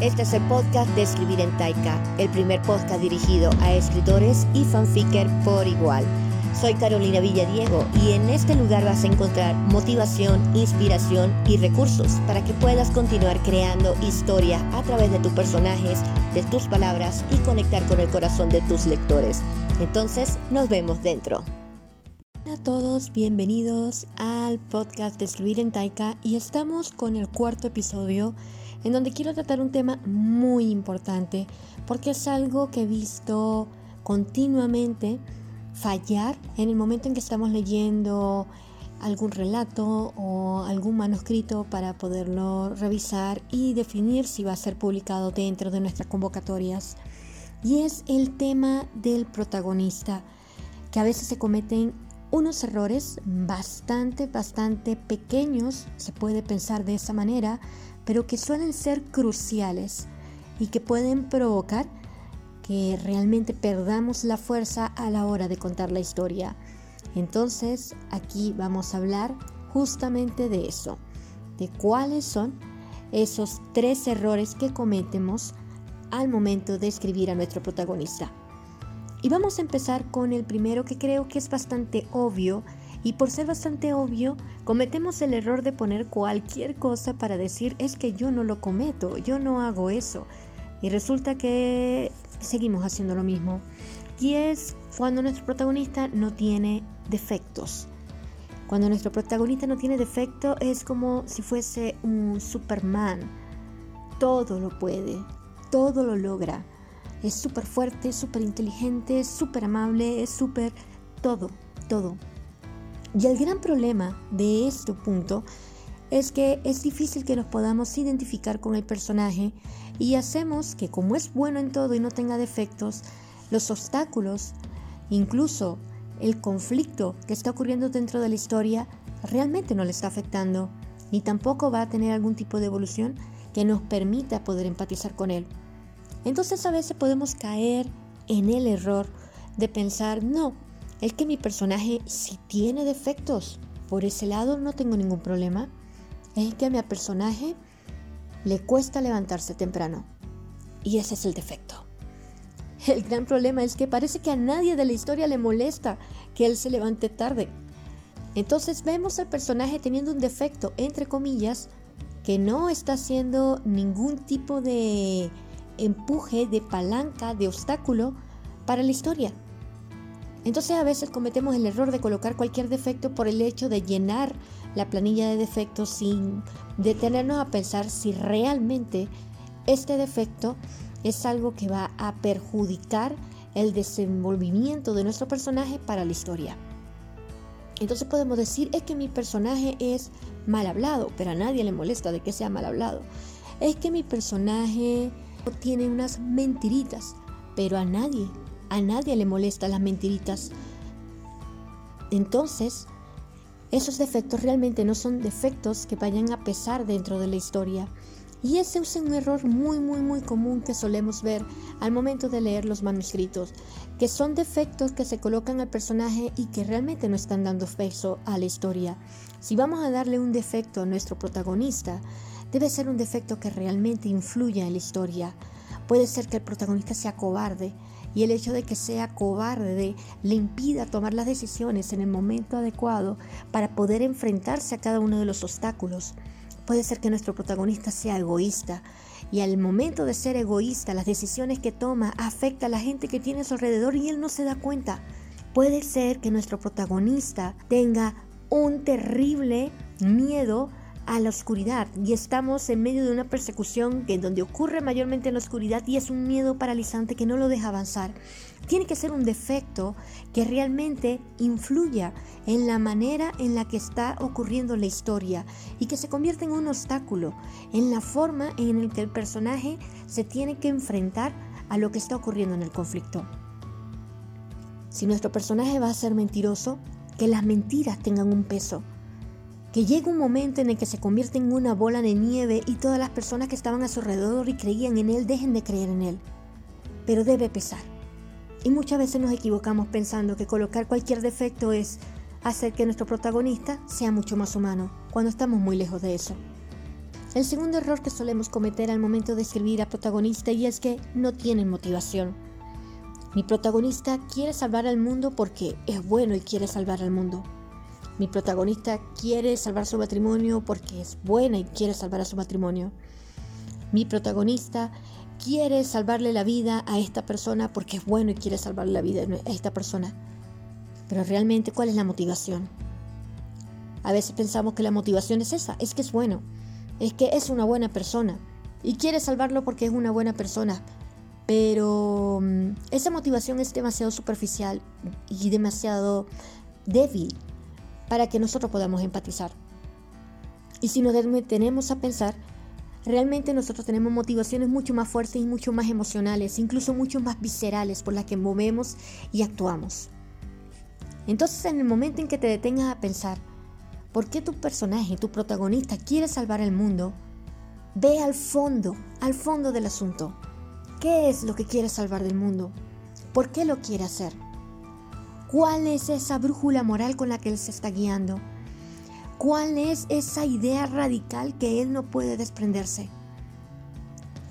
Este es el podcast de Escribir en Taika, el primer podcast dirigido a escritores y fanficker por igual. Soy Carolina Villadiego y en este lugar vas a encontrar motivación, inspiración y recursos para que puedas continuar creando historia a través de tus personajes, de tus palabras y conectar con el corazón de tus lectores. Entonces, nos vemos dentro. A todos, bienvenidos al podcast de Escribir en Taika y estamos con el cuarto episodio en donde quiero tratar un tema muy importante porque es algo que he visto continuamente fallar en el momento en que estamos leyendo algún relato o algún manuscrito para poderlo revisar y definir si va a ser publicado dentro de nuestras convocatorias. Y es el tema del protagonista, que a veces se cometen unos errores bastante, bastante pequeños, se puede pensar de esa manera, pero que suelen ser cruciales y que pueden provocar que realmente perdamos la fuerza a la hora de contar la historia. Entonces aquí vamos a hablar justamente de eso, de cuáles son esos tres errores que cometemos al momento de escribir a nuestro protagonista. Y vamos a empezar con el primero que creo que es bastante obvio y por ser bastante obvio cometemos el error de poner cualquier cosa para decir es que yo no lo cometo, yo no hago eso. Y resulta que seguimos haciendo lo mismo. Y es cuando nuestro protagonista no tiene defectos. Cuando nuestro protagonista no tiene defecto es como si fuese un Superman. Todo lo puede, todo lo logra. Es súper fuerte, súper inteligente, súper amable, es súper todo, todo. Y el gran problema de este punto es que es difícil que nos podamos identificar con el personaje y hacemos que como es bueno en todo y no tenga defectos, los obstáculos, incluso el conflicto que está ocurriendo dentro de la historia, realmente no le está afectando, ni tampoco va a tener algún tipo de evolución que nos permita poder empatizar con él. Entonces a veces podemos caer en el error de pensar, no, es que mi personaje sí tiene defectos, por ese lado no tengo ningún problema, es que a mi personaje le cuesta levantarse temprano. Y ese es el defecto. El gran problema es que parece que a nadie de la historia le molesta que él se levante tarde. Entonces vemos al personaje teniendo un defecto, entre comillas, que no está haciendo ningún tipo de empuje, de palanca, de obstáculo para la historia. Entonces a veces cometemos el error de colocar cualquier defecto por el hecho de llenar la planilla de defectos sin detenernos a pensar si realmente este defecto es algo que va a perjudicar el desenvolvimiento de nuestro personaje para la historia. Entonces podemos decir, es que mi personaje es mal hablado, pero a nadie le molesta de que sea mal hablado. Es que mi personaje tiene unas mentiritas, pero a nadie, a nadie le molesta las mentiritas. Entonces, esos defectos realmente no son defectos que vayan a pesar dentro de la historia. Y ese es un error muy, muy, muy común que solemos ver al momento de leer los manuscritos, que son defectos que se colocan al personaje y que realmente no están dando peso a la historia. Si vamos a darle un defecto a nuestro protagonista, debe ser un defecto que realmente influya en la historia. Puede ser que el protagonista sea cobarde, y el hecho de que sea cobarde le impida tomar las decisiones en el momento adecuado para poder enfrentarse a cada uno de los obstáculos. Puede ser que nuestro protagonista sea egoísta y al momento de ser egoísta las decisiones que toma afecta a la gente que tiene a su alrededor y él no se da cuenta. Puede ser que nuestro protagonista tenga un terrible miedo a la oscuridad y estamos en medio de una persecución que donde ocurre mayormente en la oscuridad y es un miedo paralizante que no lo deja avanzar. Tiene que ser un defecto que realmente influya en la manera en la que está ocurriendo la historia y que se convierta en un obstáculo, en la forma en la que el personaje se tiene que enfrentar a lo que está ocurriendo en el conflicto. Si nuestro personaje va a ser mentiroso, que las mentiras tengan un peso que llega un momento en el que se convierte en una bola de nieve y todas las personas que estaban a su alrededor y creían en él dejen de creer en él. Pero debe pesar. Y muchas veces nos equivocamos pensando que colocar cualquier defecto es hacer que nuestro protagonista sea mucho más humano, cuando estamos muy lejos de eso. el segundo error que solemos cometer al momento de escribir a protagonista y es que no tienen motivación. Mi protagonista quiere salvar al mundo porque es bueno y quiere salvar al mundo. Mi protagonista quiere salvar su matrimonio porque es buena y quiere salvar a su matrimonio. Mi protagonista quiere salvarle la vida a esta persona porque es bueno y quiere salvarle la vida a esta persona. Pero realmente, ¿cuál es la motivación? A veces pensamos que la motivación es esa, es que es bueno, es que es una buena persona y quiere salvarlo porque es una buena persona. Pero mm, esa motivación es demasiado superficial y demasiado débil para que nosotros podamos empatizar. Y si nos detenemos a pensar, realmente nosotros tenemos motivaciones mucho más fuertes y mucho más emocionales, incluso mucho más viscerales por las que movemos y actuamos. Entonces en el momento en que te detengas a pensar, ¿por qué tu personaje, tu protagonista quiere salvar el mundo? Ve al fondo, al fondo del asunto. ¿Qué es lo que quiere salvar del mundo? ¿Por qué lo quiere hacer? ¿Cuál es esa brújula moral con la que él se está guiando? ¿Cuál es esa idea radical que él no puede desprenderse?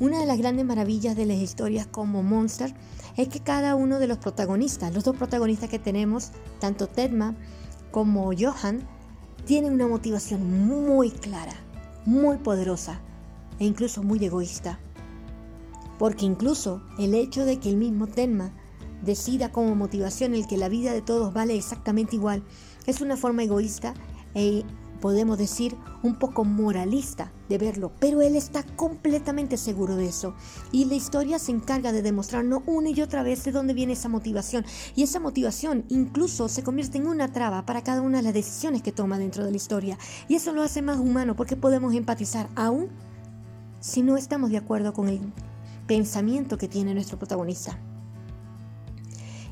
Una de las grandes maravillas de las historias como Monster es que cada uno de los protagonistas, los dos protagonistas que tenemos, tanto Tedma como Johan, tienen una motivación muy clara, muy poderosa e incluso muy egoísta. Porque incluso el hecho de que el mismo Tedma decida como motivación el que la vida de todos vale exactamente igual, es una forma egoísta e podemos decir un poco moralista de verlo, pero él está completamente seguro de eso. Y la historia se encarga de demostrarnos una y otra vez de dónde viene esa motivación. Y esa motivación incluso se convierte en una traba para cada una de las decisiones que toma dentro de la historia. Y eso lo hace más humano porque podemos empatizar aún si no estamos de acuerdo con el pensamiento que tiene nuestro protagonista.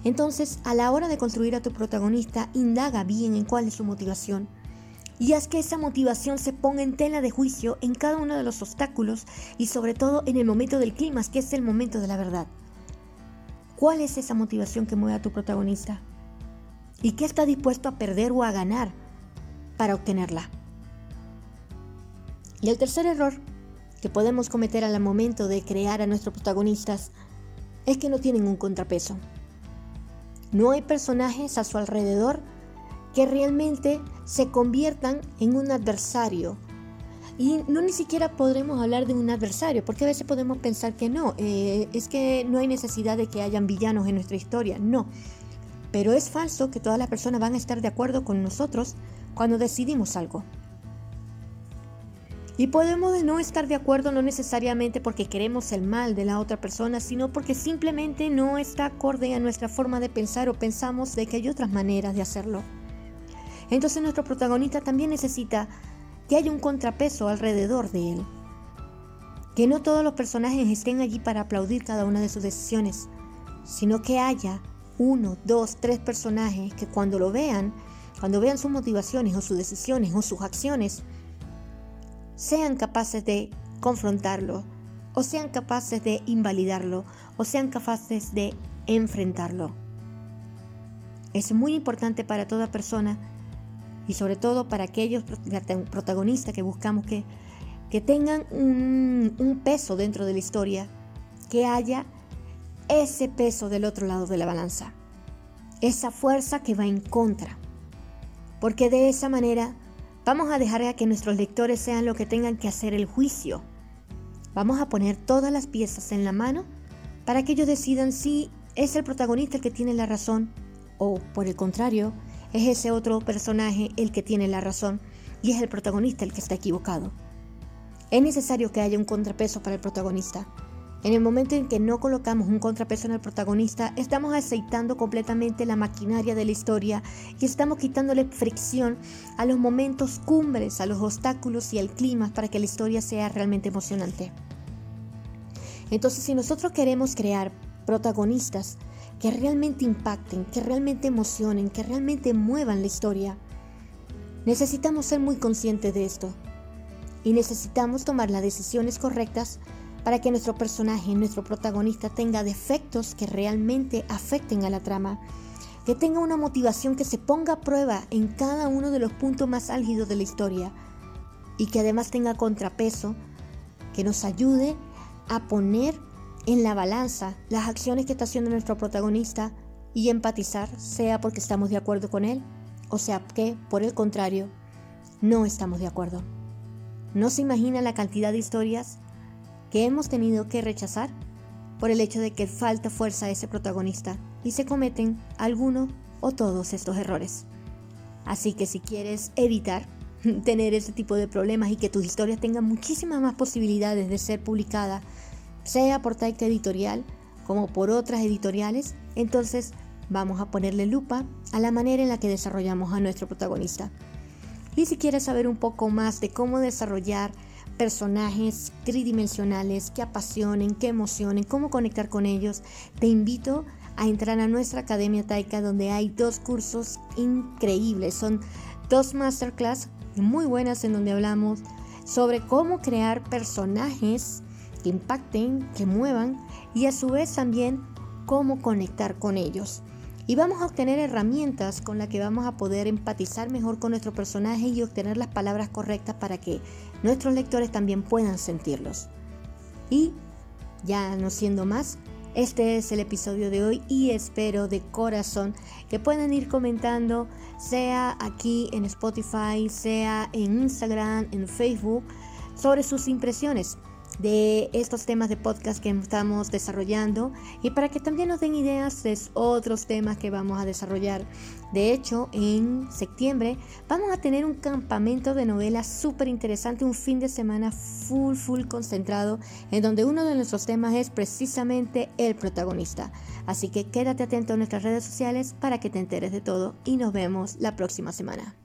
Entonces, a la hora de construir a tu protagonista, indaga bien en cuál es su motivación y haz que esa motivación se ponga en tela de juicio en cada uno de los obstáculos y sobre todo en el momento del clima, que es el momento de la verdad. ¿Cuál es esa motivación que mueve a tu protagonista? ¿Y qué está dispuesto a perder o a ganar para obtenerla? Y el tercer error que podemos cometer al momento de crear a nuestros protagonistas es que no tienen un contrapeso. No hay personajes a su alrededor que realmente se conviertan en un adversario. Y no ni siquiera podremos hablar de un adversario, porque a veces podemos pensar que no, eh, es que no hay necesidad de que hayan villanos en nuestra historia, no. Pero es falso que todas las personas van a estar de acuerdo con nosotros cuando decidimos algo. Y podemos no estar de acuerdo no necesariamente porque queremos el mal de la otra persona, sino porque simplemente no está acorde a nuestra forma de pensar o pensamos de que hay otras maneras de hacerlo. Entonces nuestro protagonista también necesita que haya un contrapeso alrededor de él. Que no todos los personajes estén allí para aplaudir cada una de sus decisiones, sino que haya uno, dos, tres personajes que cuando lo vean, cuando vean sus motivaciones o sus decisiones o sus acciones, sean capaces de confrontarlo, o sean capaces de invalidarlo, o sean capaces de enfrentarlo. Es muy importante para toda persona y sobre todo para aquellos protagonistas que buscamos que, que tengan un, un peso dentro de la historia, que haya ese peso del otro lado de la balanza, esa fuerza que va en contra, porque de esa manera Vamos a dejar a que nuestros lectores sean lo que tengan que hacer el juicio. Vamos a poner todas las piezas en la mano para que ellos decidan si es el protagonista el que tiene la razón o, por el contrario, es ese otro personaje el que tiene la razón y es el protagonista el que está equivocado. Es necesario que haya un contrapeso para el protagonista. En el momento en que no colocamos un contrapeso en el protagonista, estamos aceitando completamente la maquinaria de la historia y estamos quitándole fricción a los momentos cumbres, a los obstáculos y al clima para que la historia sea realmente emocionante. Entonces, si nosotros queremos crear protagonistas que realmente impacten, que realmente emocionen, que realmente muevan la historia, necesitamos ser muy conscientes de esto y necesitamos tomar las decisiones correctas para que nuestro personaje, nuestro protagonista tenga defectos que realmente afecten a la trama, que tenga una motivación que se ponga a prueba en cada uno de los puntos más álgidos de la historia y que además tenga contrapeso, que nos ayude a poner en la balanza las acciones que está haciendo nuestro protagonista y empatizar, sea porque estamos de acuerdo con él o sea que, por el contrario, no estamos de acuerdo. ¿No se imagina la cantidad de historias que hemos tenido que rechazar por el hecho de que falta fuerza a ese protagonista y se cometen alguno o todos estos errores? Así que si quieres evitar tener ese tipo de problemas y que tus historias tengan muchísimas más posibilidades de ser publicadas, sea por Taika Editorial como por otras editoriales, entonces vamos a ponerle lupa a la manera en la que desarrollamos a nuestro protagonista. Y si quieres saber un poco más de cómo desarrollar personajes tridimensionales que apasionen, que emocionen, cómo conectar con ellos, te invito a entrar a nuestra Academia Taika donde hay dos cursos increíbles. Son dos masterclass muy buenas en donde hablamos sobre cómo crear personajes que impacten, que muevan y a su vez también cómo conectar con ellos. Y vamos a obtener herramientas con las que vamos a poder empatizar mejor con nuestro personaje y obtener las palabras correctas para que nuestros lectores también puedan sentirlos. Y ya no siendo más, este es el episodio de hoy y espero de corazón que puedan ir comentando, sea aquí en Spotify, sea en Instagram, en Facebook, sobre sus impresiones de estos temas de podcast que estamos desarrollando y para que también nos den ideas de otros temas que vamos a desarrollar. De hecho, en septiembre vamos a tener un campamento de novelas súper interesante, un fin de semana full, full concentrado, en donde uno de nuestros temas es precisamente el protagonista. Así que quédate atento a nuestras redes sociales para que te enteres de todo y nos vemos la próxima semana.